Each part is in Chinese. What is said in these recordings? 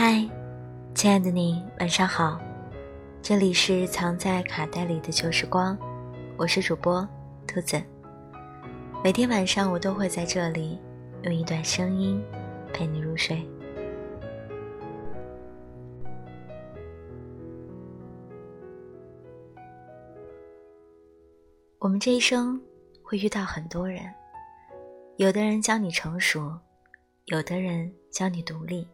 嗨亲爱的你，晚上好，这里是藏在卡带里的旧时光，我是主播兔子。每天晚上我都会在这里用一段声音陪你入睡。我们这一生会遇到很多人，有的人教你成熟，有的人教你独立。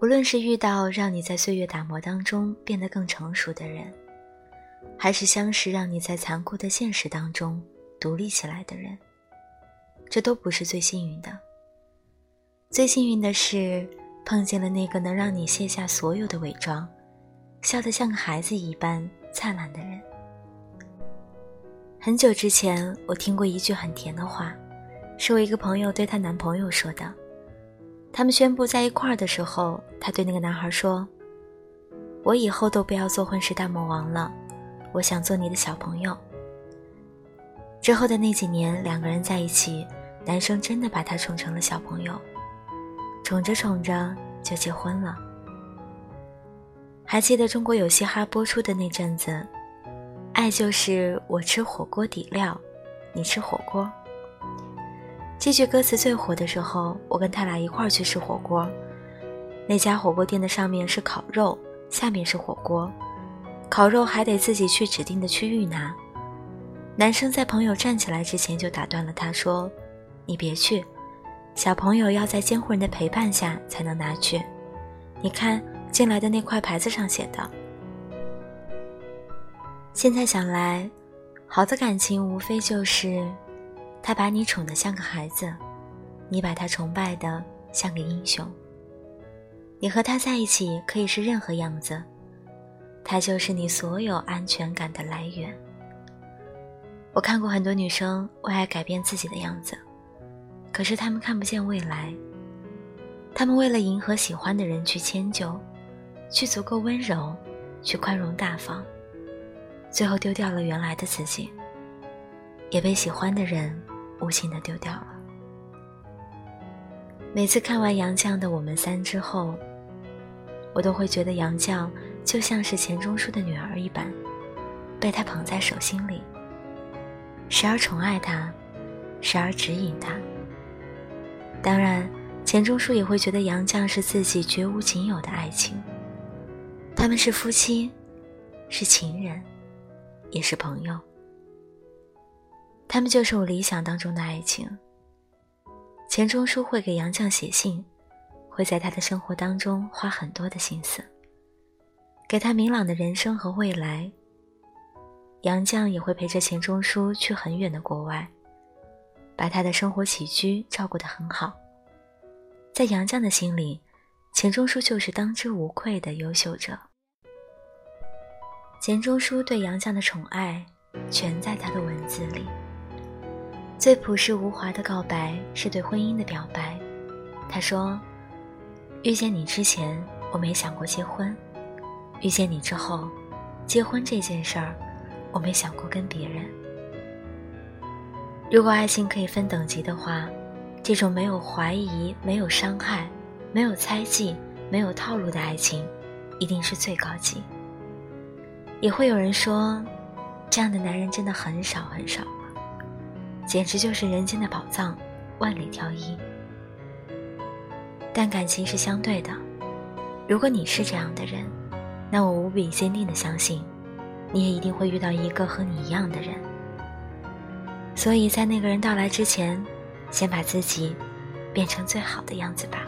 无论是遇到让你在岁月打磨当中变得更成熟的人，还是相识让你在残酷的现实当中独立起来的人，这都不是最幸运的。最幸运的是碰见了那个能让你卸下所有的伪装，笑得像个孩子一般灿烂的人。很久之前，我听过一句很甜的话，是我一个朋友对她男朋友说的。他们宣布在一块儿的时候，他对那个男孩说：“我以后都不要做混世大魔王了，我想做你的小朋友。”之后的那几年，两个人在一起，男生真的把她宠成了小朋友，宠着宠着就结婚了。还记得中国有嘻哈播出的那阵子，爱就是我吃火锅底料，你吃火锅。这句歌词最火的时候，我跟他俩一块儿去吃火锅。那家火锅店的上面是烤肉，下面是火锅，烤肉还得自己去指定的区域拿。男生在朋友站起来之前就打断了他，说：“你别去，小朋友要在监护人的陪伴下才能拿去。你看进来的那块牌子上写的。”现在想来，好的感情无非就是。他把你宠得像个孩子，你把他崇拜的像个英雄。你和他在一起可以是任何样子，他就是你所有安全感的来源。我看过很多女生为爱改变自己的样子，可是她们看不见未来。她们为了迎合喜欢的人去迁就，去足够温柔，去宽容大方，最后丢掉了原来的自己，也被喜欢的人。无情的丢掉了。每次看完杨绛的《我们三》之后，我都会觉得杨绛就像是钱钟书的女儿一般，被他捧在手心里，时而宠爱他，时而指引他。当然，钱钟书也会觉得杨绛是自己绝无仅有的爱情。他们是夫妻，是情人，也是朋友。他们就是我理想当中的爱情。钱钟书会给杨绛写信，会在他的生活当中花很多的心思，给他明朗的人生和未来。杨绛也会陪着钱钟书去很远的国外，把他的生活起居照顾得很好。在杨绛的心里，钱钟书就是当之无愧的优秀者。钱钟书对杨绛的宠爱，全在他的文字里。最朴实无华的告白是对婚姻的表白。他说：“遇见你之前，我没想过结婚；遇见你之后，结婚这件事儿，我没想过跟别人。如果爱情可以分等级的话，这种没有怀疑、没有伤害、没有猜忌、没有套路的爱情，一定是最高级。也会有人说，这样的男人真的很少很少。”简直就是人间的宝藏，万里挑一。但感情是相对的，如果你是这样的人，那我无比坚定的相信，你也一定会遇到一个和你一样的人。所以在那个人到来之前，先把自己变成最好的样子吧。